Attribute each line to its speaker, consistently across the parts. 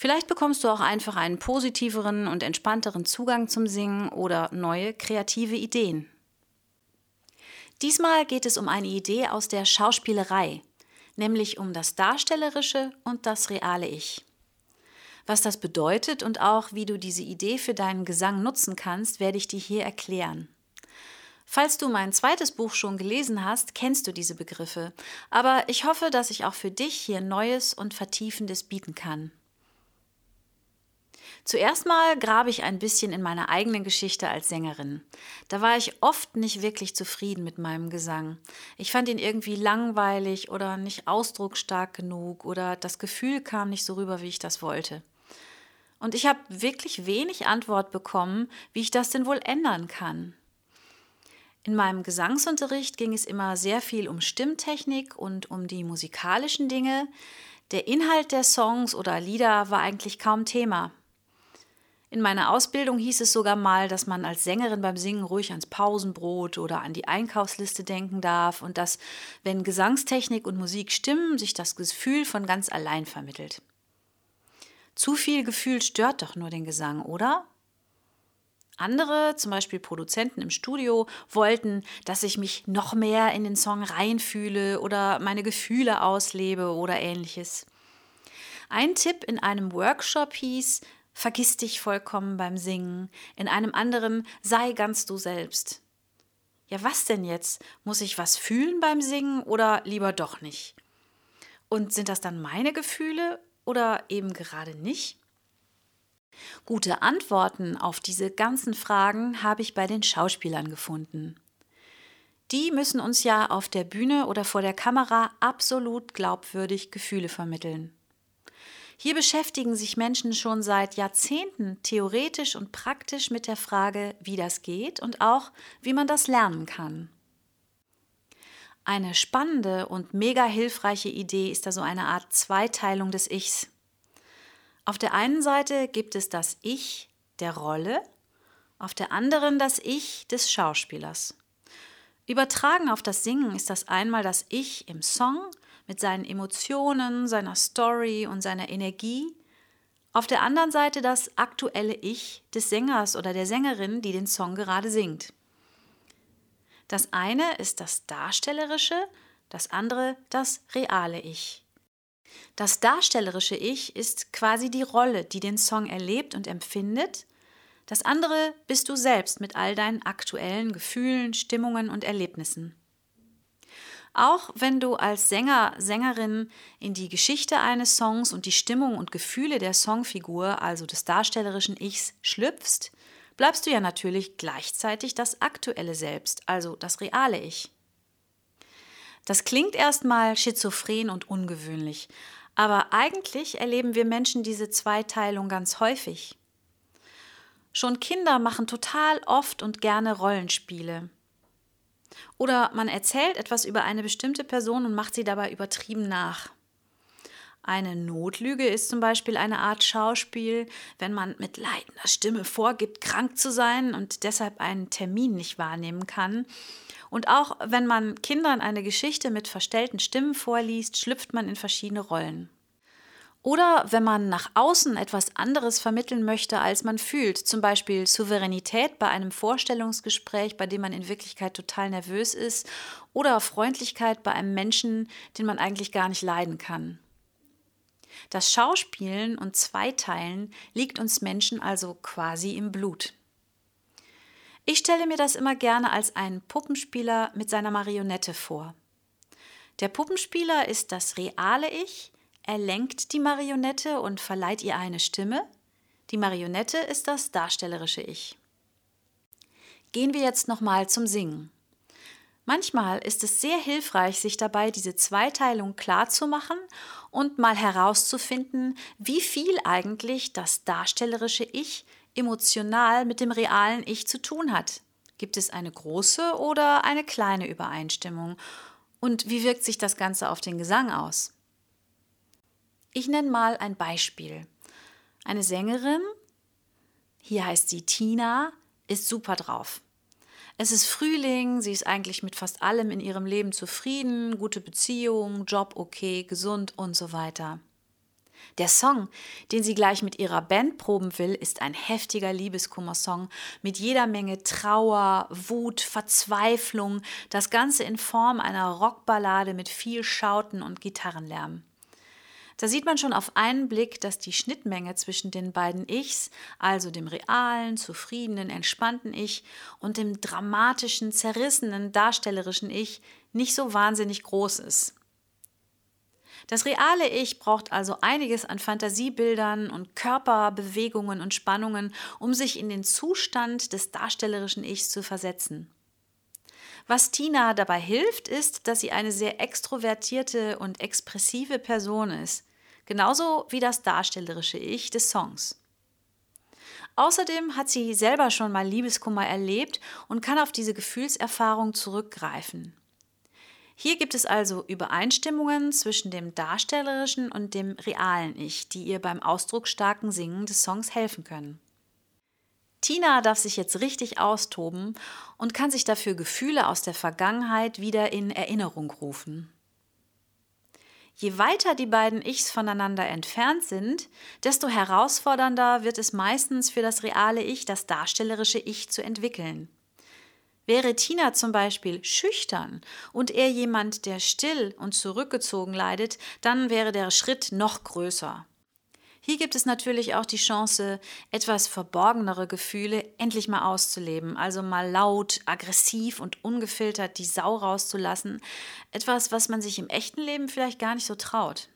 Speaker 1: Vielleicht bekommst du auch einfach einen positiveren und entspannteren Zugang zum Singen oder neue kreative Ideen. Diesmal geht es um eine Idee aus der Schauspielerei, nämlich um das darstellerische und das reale Ich. Was das bedeutet und auch wie du diese Idee für deinen Gesang nutzen kannst, werde ich dir hier erklären. Falls du mein zweites Buch schon gelesen hast, kennst du diese Begriffe, aber ich hoffe, dass ich auch für dich hier Neues und Vertiefendes bieten kann. Zuerst mal grabe ich ein bisschen in meiner eigenen Geschichte als Sängerin. Da war ich oft nicht wirklich zufrieden mit meinem Gesang. Ich fand ihn irgendwie langweilig oder nicht ausdrucksstark genug oder das Gefühl kam nicht so rüber, wie ich das wollte. Und ich habe wirklich wenig Antwort bekommen, wie ich das denn wohl ändern kann. In meinem Gesangsunterricht ging es immer sehr viel um Stimmtechnik und um die musikalischen Dinge. Der Inhalt der Songs oder Lieder war eigentlich kaum Thema. In meiner Ausbildung hieß es sogar mal, dass man als Sängerin beim Singen ruhig ans Pausenbrot oder an die Einkaufsliste denken darf und dass, wenn Gesangstechnik und Musik stimmen, sich das Gefühl von ganz allein vermittelt. Zu viel Gefühl stört doch nur den Gesang, oder? Andere, zum Beispiel Produzenten im Studio, wollten, dass ich mich noch mehr in den Song reinfühle oder meine Gefühle auslebe oder ähnliches. Ein Tipp in einem Workshop hieß, vergiss dich vollkommen beim Singen, in einem anderen sei ganz du selbst. Ja, was denn jetzt? Muss ich was fühlen beim Singen oder lieber doch nicht? Und sind das dann meine Gefühle oder eben gerade nicht? Gute Antworten auf diese ganzen Fragen habe ich bei den Schauspielern gefunden. Die müssen uns ja auf der Bühne oder vor der Kamera absolut glaubwürdig Gefühle vermitteln. Hier beschäftigen sich Menschen schon seit Jahrzehnten theoretisch und praktisch mit der Frage, wie das geht und auch, wie man das lernen kann. Eine spannende und mega hilfreiche Idee ist da so eine Art Zweiteilung des Ichs. Auf der einen Seite gibt es das Ich der Rolle, auf der anderen das Ich des Schauspielers. Übertragen auf das Singen ist das einmal das Ich im Song mit seinen Emotionen, seiner Story und seiner Energie, auf der anderen Seite das aktuelle Ich des Sängers oder der Sängerin, die den Song gerade singt. Das eine ist das Darstellerische, das andere das reale Ich. Das darstellerische Ich ist quasi die Rolle, die den Song erlebt und empfindet. Das andere bist du selbst mit all deinen aktuellen Gefühlen, Stimmungen und Erlebnissen. Auch wenn du als Sänger, Sängerin in die Geschichte eines Songs und die Stimmung und Gefühle der Songfigur, also des darstellerischen Ichs, schlüpfst, bleibst du ja natürlich gleichzeitig das aktuelle Selbst, also das reale Ich. Das klingt erstmal schizophren und ungewöhnlich, aber eigentlich erleben wir Menschen diese Zweiteilung ganz häufig. Schon Kinder machen total oft und gerne Rollenspiele. Oder man erzählt etwas über eine bestimmte Person und macht sie dabei übertrieben nach. Eine Notlüge ist zum Beispiel eine Art Schauspiel, wenn man mit leidender Stimme vorgibt, krank zu sein und deshalb einen Termin nicht wahrnehmen kann und auch wenn man Kindern eine Geschichte mit verstellten Stimmen vorliest, schlüpft man in verschiedene Rollen. Oder wenn man nach außen etwas anderes vermitteln möchte, als man fühlt, zum Beispiel Souveränität bei einem Vorstellungsgespräch, bei dem man in Wirklichkeit total nervös ist, oder Freundlichkeit bei einem Menschen, den man eigentlich gar nicht leiden kann. Das Schauspielen und Zweiteilen liegt uns Menschen also quasi im Blut. Ich stelle mir das immer gerne als einen Puppenspieler mit seiner Marionette vor. Der Puppenspieler ist das reale Ich, er lenkt die Marionette und verleiht ihr eine Stimme. Die Marionette ist das darstellerische Ich. Gehen wir jetzt nochmal zum Singen. Manchmal ist es sehr hilfreich, sich dabei diese Zweiteilung klarzumachen und mal herauszufinden, wie viel eigentlich das darstellerische Ich emotional mit dem realen Ich zu tun hat. Gibt es eine große oder eine kleine Übereinstimmung? Und wie wirkt sich das Ganze auf den Gesang aus? Ich nenne mal ein Beispiel. Eine Sängerin, hier heißt sie Tina, ist super drauf. Es ist Frühling, sie ist eigentlich mit fast allem in ihrem Leben zufrieden, gute Beziehung, Job okay, gesund und so weiter. Der Song, den sie gleich mit ihrer Band proben will, ist ein heftiger Liebeskummer-Song mit jeder Menge Trauer, Wut, Verzweiflung, das Ganze in Form einer Rockballade mit viel Schauten und Gitarrenlärm. Da sieht man schon auf einen Blick, dass die Schnittmenge zwischen den beiden Ichs, also dem realen, zufriedenen, entspannten Ich und dem dramatischen, zerrissenen, darstellerischen Ich, nicht so wahnsinnig groß ist. Das reale Ich braucht also einiges an Fantasiebildern und Körperbewegungen und Spannungen, um sich in den Zustand des darstellerischen Ichs zu versetzen. Was Tina dabei hilft, ist, dass sie eine sehr extrovertierte und expressive Person ist genauso wie das darstellerische Ich des Songs. Außerdem hat sie selber schon mal Liebeskummer erlebt und kann auf diese Gefühlserfahrung zurückgreifen. Hier gibt es also Übereinstimmungen zwischen dem darstellerischen und dem realen Ich, die ihr beim ausdrucksstarken Singen des Songs helfen können. Tina darf sich jetzt richtig austoben und kann sich dafür Gefühle aus der Vergangenheit wieder in Erinnerung rufen. Je weiter die beiden Ichs voneinander entfernt sind, desto herausfordernder wird es meistens für das reale Ich, das darstellerische Ich zu entwickeln. Wäre Tina zum Beispiel schüchtern und er jemand, der still und zurückgezogen leidet, dann wäre der Schritt noch größer. Hier gibt es natürlich auch die Chance, etwas verborgenere Gefühle endlich mal auszuleben, also mal laut, aggressiv und ungefiltert die Sau rauszulassen, etwas, was man sich im echten Leben vielleicht gar nicht so traut.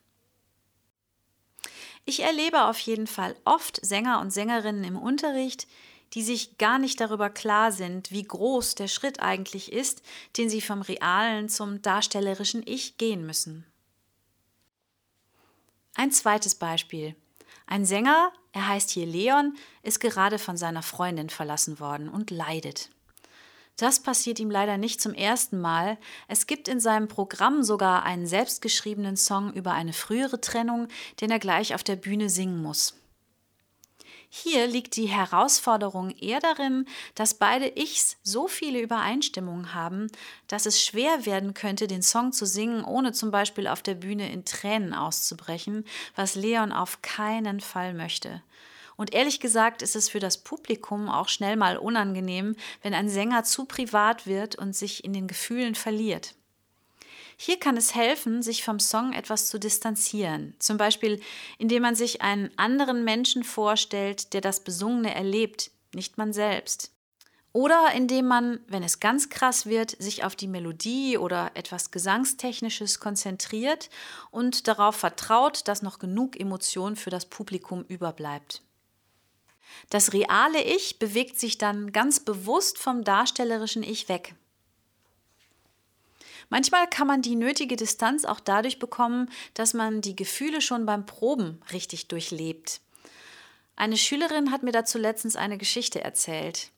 Speaker 1: Ich erlebe auf jeden Fall oft Sänger und Sängerinnen im Unterricht, die sich gar nicht darüber klar sind, wie groß der Schritt eigentlich ist, den sie vom realen zum darstellerischen Ich gehen müssen. Ein zweites Beispiel. Ein Sänger, er heißt hier Leon, ist gerade von seiner Freundin verlassen worden und leidet. Das passiert ihm leider nicht zum ersten Mal. Es gibt in seinem Programm sogar einen selbstgeschriebenen Song über eine frühere Trennung, den er gleich auf der Bühne singen muss. Hier liegt die Herausforderung eher darin, dass beide Ichs so viele Übereinstimmungen haben, dass es schwer werden könnte, den Song zu singen, ohne zum Beispiel auf der Bühne in Tränen auszubrechen, was Leon auf keinen Fall möchte. Und ehrlich gesagt ist es für das Publikum auch schnell mal unangenehm, wenn ein Sänger zu privat wird und sich in den Gefühlen verliert. Hier kann es helfen, sich vom Song etwas zu distanzieren. Zum Beispiel, indem man sich einen anderen Menschen vorstellt, der das Besungene erlebt, nicht man selbst. Oder indem man, wenn es ganz krass wird, sich auf die Melodie oder etwas Gesangstechnisches konzentriert und darauf vertraut, dass noch genug Emotion für das Publikum überbleibt. Das reale Ich bewegt sich dann ganz bewusst vom darstellerischen Ich weg. Manchmal kann man die nötige Distanz auch dadurch bekommen, dass man die Gefühle schon beim Proben richtig durchlebt. Eine Schülerin hat mir dazu letztens eine Geschichte erzählt.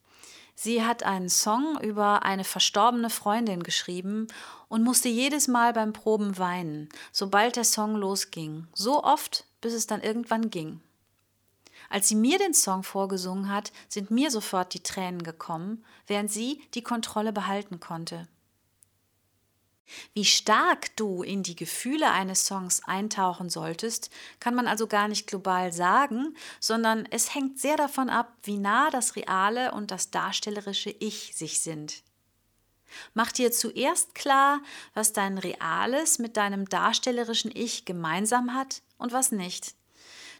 Speaker 1: Sie hat einen Song über eine verstorbene Freundin geschrieben und musste jedes Mal beim Proben weinen, sobald der Song losging. So oft, bis es dann irgendwann ging. Als sie mir den Song vorgesungen hat, sind mir sofort die Tränen gekommen, während sie die Kontrolle behalten konnte. Wie stark du in die Gefühle eines Songs eintauchen solltest, kann man also gar nicht global sagen, sondern es hängt sehr davon ab, wie nah das reale und das darstellerische Ich sich sind. Mach dir zuerst klar, was dein reales mit deinem darstellerischen Ich gemeinsam hat und was nicht.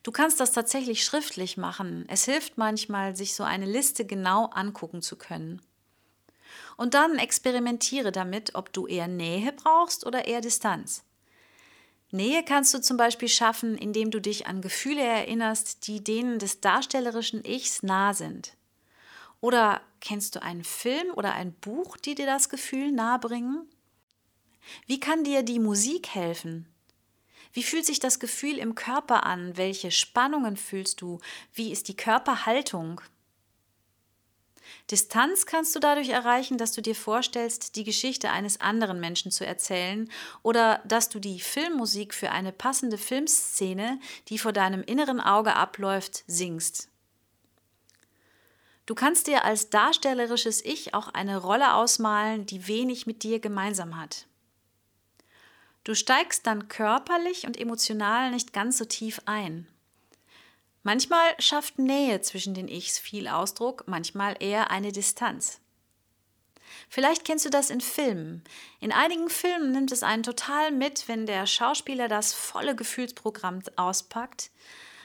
Speaker 1: Du kannst das tatsächlich schriftlich machen. Es hilft manchmal, sich so eine Liste genau angucken zu können. Und dann experimentiere damit, ob du eher Nähe brauchst oder eher Distanz. Nähe kannst du zum Beispiel schaffen, indem du dich an Gefühle erinnerst, die denen des darstellerischen Ichs nah sind. Oder kennst du einen Film oder ein Buch, die dir das Gefühl nahebringen? Wie kann dir die Musik helfen? Wie fühlt sich das Gefühl im Körper an? Welche Spannungen fühlst du? Wie ist die Körperhaltung? Distanz kannst du dadurch erreichen, dass du dir vorstellst, die Geschichte eines anderen Menschen zu erzählen oder dass du die Filmmusik für eine passende Filmszene, die vor deinem inneren Auge abläuft, singst. Du kannst dir als darstellerisches Ich auch eine Rolle ausmalen, die wenig mit dir gemeinsam hat. Du steigst dann körperlich und emotional nicht ganz so tief ein. Manchmal schafft Nähe zwischen den Ichs viel Ausdruck, manchmal eher eine Distanz. Vielleicht kennst du das in Filmen. In einigen Filmen nimmt es einen total mit, wenn der Schauspieler das volle Gefühlsprogramm auspackt.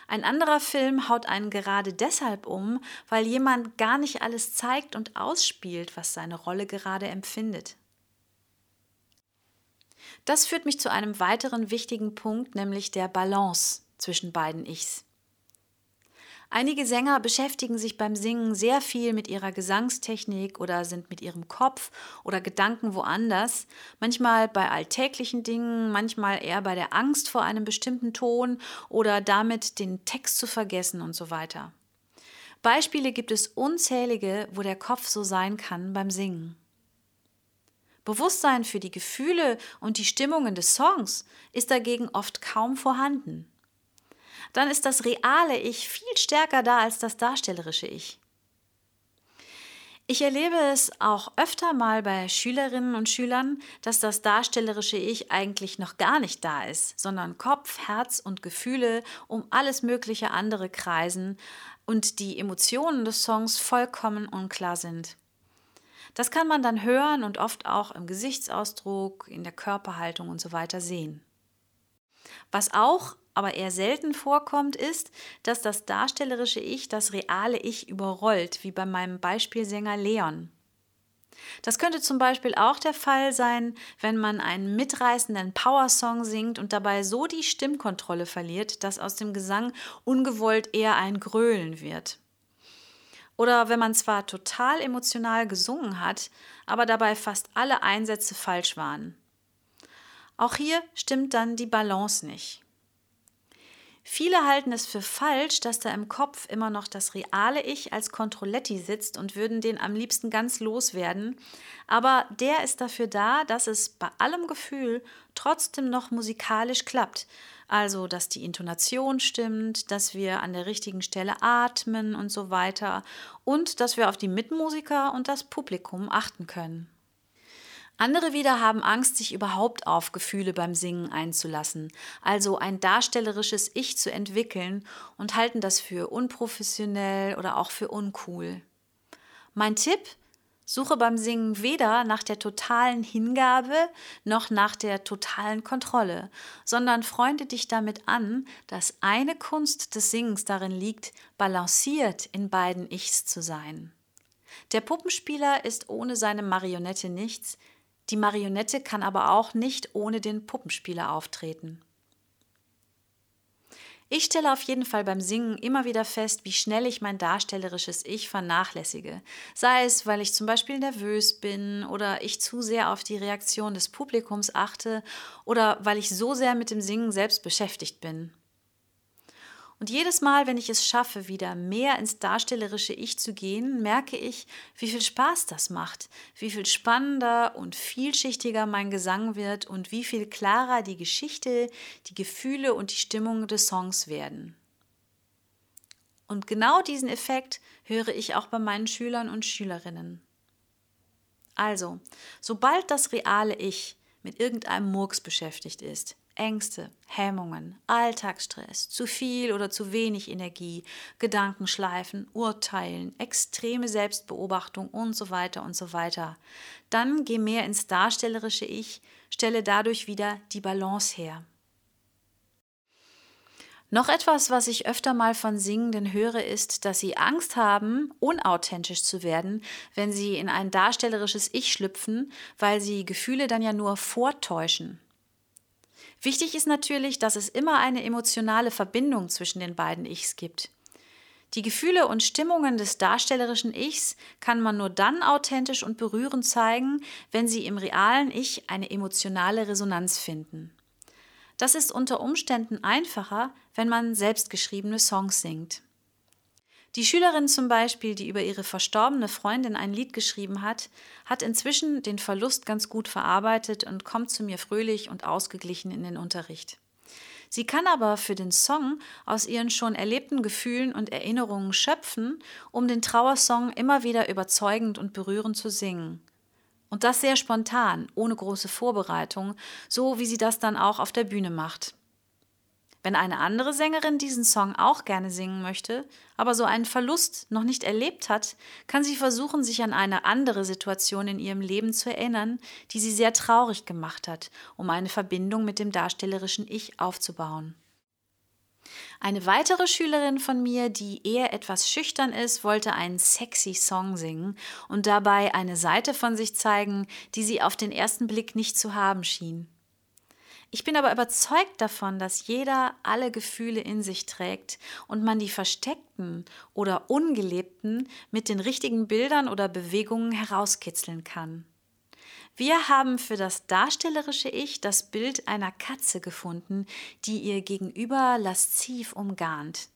Speaker 1: Ein anderer Film haut einen gerade deshalb um, weil jemand gar nicht alles zeigt und ausspielt, was seine Rolle gerade empfindet. Das führt mich zu einem weiteren wichtigen Punkt, nämlich der Balance zwischen beiden Ichs. Einige Sänger beschäftigen sich beim Singen sehr viel mit ihrer Gesangstechnik oder sind mit ihrem Kopf oder Gedanken woanders, manchmal bei alltäglichen Dingen, manchmal eher bei der Angst vor einem bestimmten Ton oder damit den Text zu vergessen und so weiter. Beispiele gibt es unzählige, wo der Kopf so sein kann beim Singen. Bewusstsein für die Gefühle und die Stimmungen des Songs ist dagegen oft kaum vorhanden dann ist das reale Ich viel stärker da als das darstellerische Ich. Ich erlebe es auch öfter mal bei Schülerinnen und Schülern, dass das darstellerische Ich eigentlich noch gar nicht da ist, sondern Kopf, Herz und Gefühle um alles mögliche andere kreisen und die Emotionen des Songs vollkommen unklar sind. Das kann man dann hören und oft auch im Gesichtsausdruck, in der Körperhaltung und so weiter sehen. Was auch aber eher selten vorkommt, ist, dass das darstellerische Ich das reale Ich überrollt, wie bei meinem Beispielsänger Leon. Das könnte zum Beispiel auch der Fall sein, wenn man einen mitreißenden Powersong singt und dabei so die Stimmkontrolle verliert, dass aus dem Gesang ungewollt eher ein Gröhlen wird. Oder wenn man zwar total emotional gesungen hat, aber dabei fast alle Einsätze falsch waren. Auch hier stimmt dann die Balance nicht. Viele halten es für falsch, dass da im Kopf immer noch das reale Ich als Kontrolletti sitzt und würden den am liebsten ganz loswerden. Aber der ist dafür da, dass es bei allem Gefühl trotzdem noch musikalisch klappt. Also, dass die Intonation stimmt, dass wir an der richtigen Stelle atmen und so weiter und dass wir auf die Mitmusiker und das Publikum achten können. Andere wieder haben Angst, sich überhaupt auf Gefühle beim Singen einzulassen, also ein darstellerisches Ich zu entwickeln und halten das für unprofessionell oder auch für uncool. Mein Tipp, Suche beim Singen weder nach der totalen Hingabe noch nach der totalen Kontrolle, sondern freunde dich damit an, dass eine Kunst des Singens darin liegt, balanciert in beiden Ichs zu sein. Der Puppenspieler ist ohne seine Marionette nichts, die Marionette kann aber auch nicht ohne den Puppenspieler auftreten. Ich stelle auf jeden Fall beim Singen immer wieder fest, wie schnell ich mein darstellerisches Ich vernachlässige. Sei es, weil ich zum Beispiel nervös bin oder ich zu sehr auf die Reaktion des Publikums achte oder weil ich so sehr mit dem Singen selbst beschäftigt bin. Und jedes Mal, wenn ich es schaffe, wieder mehr ins darstellerische Ich zu gehen, merke ich, wie viel Spaß das macht, wie viel spannender und vielschichtiger mein Gesang wird und wie viel klarer die Geschichte, die Gefühle und die Stimmung des Songs werden. Und genau diesen Effekt höre ich auch bei meinen Schülern und Schülerinnen. Also, sobald das reale Ich mit irgendeinem Murks beschäftigt ist, Ängste, Hemmungen, Alltagsstress, zu viel oder zu wenig Energie, Gedankenschleifen, Urteilen, extreme Selbstbeobachtung und so weiter und so weiter. Dann geh mehr ins darstellerische Ich, stelle dadurch wieder die Balance her. Noch etwas, was ich öfter mal von Singenden höre, ist, dass sie Angst haben, unauthentisch zu werden, wenn sie in ein darstellerisches Ich schlüpfen, weil sie Gefühle dann ja nur vortäuschen. Wichtig ist natürlich, dass es immer eine emotionale Verbindung zwischen den beiden Ichs gibt. Die Gefühle und Stimmungen des darstellerischen Ichs kann man nur dann authentisch und berührend zeigen, wenn sie im realen Ich eine emotionale Resonanz finden. Das ist unter Umständen einfacher, wenn man selbstgeschriebene Songs singt. Die Schülerin zum Beispiel, die über ihre verstorbene Freundin ein Lied geschrieben hat, hat inzwischen den Verlust ganz gut verarbeitet und kommt zu mir fröhlich und ausgeglichen in den Unterricht. Sie kann aber für den Song aus ihren schon erlebten Gefühlen und Erinnerungen schöpfen, um den Trauersong immer wieder überzeugend und berührend zu singen. Und das sehr spontan, ohne große Vorbereitung, so wie sie das dann auch auf der Bühne macht. Wenn eine andere Sängerin diesen Song auch gerne singen möchte, aber so einen Verlust noch nicht erlebt hat, kann sie versuchen, sich an eine andere Situation in ihrem Leben zu erinnern, die sie sehr traurig gemacht hat, um eine Verbindung mit dem darstellerischen Ich aufzubauen. Eine weitere Schülerin von mir, die eher etwas schüchtern ist, wollte einen sexy Song singen und dabei eine Seite von sich zeigen, die sie auf den ersten Blick nicht zu haben schien. Ich bin aber überzeugt davon, dass jeder alle Gefühle in sich trägt und man die versteckten oder ungelebten mit den richtigen Bildern oder Bewegungen herauskitzeln kann. Wir haben für das darstellerische Ich das Bild einer Katze gefunden, die ihr Gegenüber lasziv umgarnt.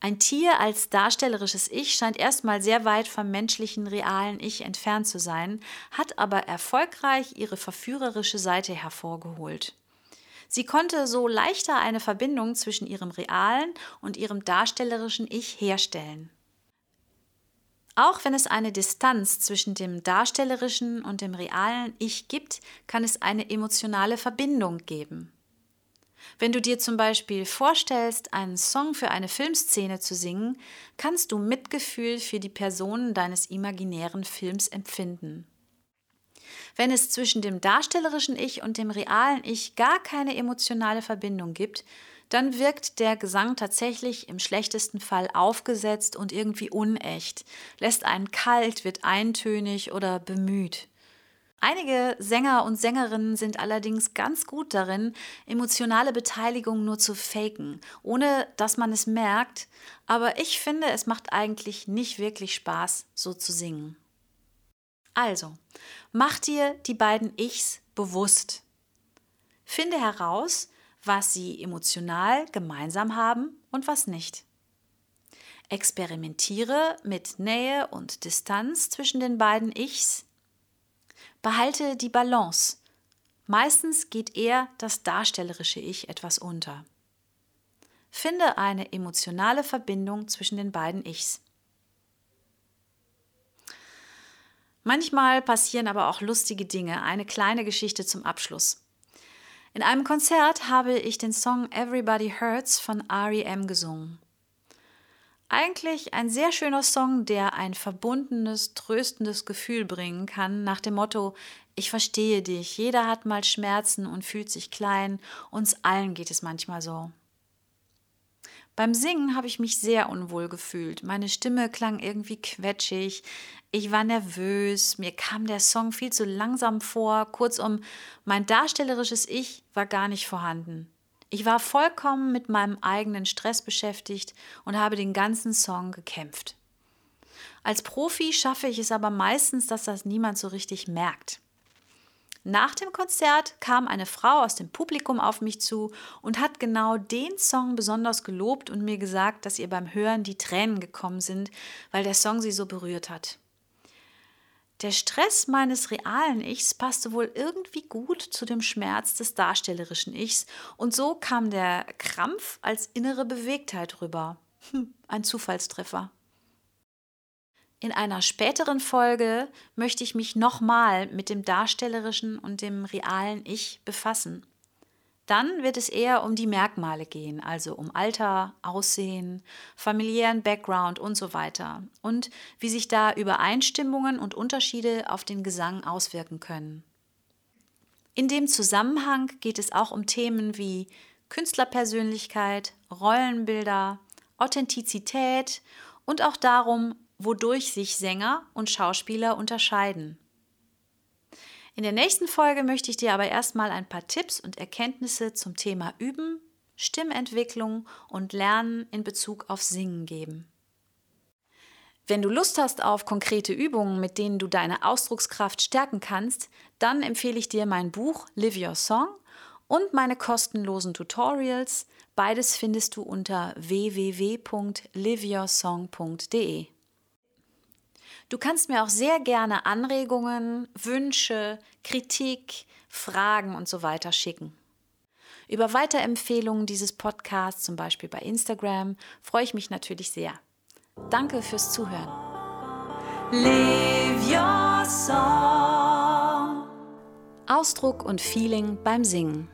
Speaker 1: Ein Tier als darstellerisches Ich scheint erstmal sehr weit vom menschlichen, realen Ich entfernt zu sein, hat aber erfolgreich ihre verführerische Seite hervorgeholt. Sie konnte so leichter eine Verbindung zwischen ihrem realen und ihrem darstellerischen Ich herstellen. Auch wenn es eine Distanz zwischen dem darstellerischen und dem realen Ich gibt, kann es eine emotionale Verbindung geben. Wenn du dir zum Beispiel vorstellst, einen Song für eine Filmszene zu singen, kannst du Mitgefühl für die Personen deines imaginären Films empfinden. Wenn es zwischen dem darstellerischen Ich und dem realen Ich gar keine emotionale Verbindung gibt, dann wirkt der Gesang tatsächlich im schlechtesten Fall aufgesetzt und irgendwie unecht, lässt einen kalt, wird eintönig oder bemüht. Einige Sänger und Sängerinnen sind allerdings ganz gut darin, emotionale Beteiligung nur zu faken, ohne dass man es merkt, aber ich finde, es macht eigentlich nicht wirklich Spaß, so zu singen. Also, mach dir die beiden Ichs bewusst. Finde heraus, was sie emotional gemeinsam haben und was nicht. Experimentiere mit Nähe und Distanz zwischen den beiden Ichs Behalte die Balance. Meistens geht eher das darstellerische Ich etwas unter. Finde eine emotionale Verbindung zwischen den beiden Ichs. Manchmal passieren aber auch lustige Dinge. Eine kleine Geschichte zum Abschluss. In einem Konzert habe ich den Song Everybody Hurts von REM gesungen. Eigentlich ein sehr schöner Song, der ein verbundenes, tröstendes Gefühl bringen kann, nach dem Motto, ich verstehe dich, jeder hat mal Schmerzen und fühlt sich klein, uns allen geht es manchmal so. Beim Singen habe ich mich sehr unwohl gefühlt. Meine Stimme klang irgendwie quetschig. Ich war nervös. Mir kam der Song viel zu langsam vor. Kurzum, mein darstellerisches Ich war gar nicht vorhanden. Ich war vollkommen mit meinem eigenen Stress beschäftigt und habe den ganzen Song gekämpft. Als Profi schaffe ich es aber meistens, dass das niemand so richtig merkt. Nach dem Konzert kam eine Frau aus dem Publikum auf mich zu und hat genau den Song besonders gelobt und mir gesagt, dass ihr beim Hören die Tränen gekommen sind, weil der Song sie so berührt hat. Der Stress meines realen Ichs passte wohl irgendwie gut zu dem Schmerz des darstellerischen Ichs und so kam der Krampf als innere Bewegtheit rüber. Hm, ein Zufallstreffer. In einer späteren Folge möchte ich mich nochmal mit dem darstellerischen und dem realen Ich befassen. Dann wird es eher um die Merkmale gehen, also um Alter, Aussehen, familiären Background und so weiter und wie sich da Übereinstimmungen und Unterschiede auf den Gesang auswirken können. In dem Zusammenhang geht es auch um Themen wie Künstlerpersönlichkeit, Rollenbilder, Authentizität und auch darum, wodurch sich Sänger und Schauspieler unterscheiden. In der nächsten Folge möchte ich dir aber erstmal ein paar Tipps und Erkenntnisse zum Thema Üben, Stimmentwicklung und Lernen in Bezug auf Singen geben. Wenn du Lust hast auf konkrete Übungen, mit denen du deine Ausdruckskraft stärken kannst, dann empfehle ich dir mein Buch Live Your Song und meine kostenlosen Tutorials. Beides findest du unter www.liveyoursong.de. Du kannst mir auch sehr gerne Anregungen, Wünsche, Kritik, Fragen und so weiter schicken. Über Weiterempfehlungen dieses Podcasts, zum Beispiel bei Instagram, freue ich mich natürlich sehr. Danke fürs Zuhören.
Speaker 2: Live your song.
Speaker 1: Ausdruck und Feeling beim Singen.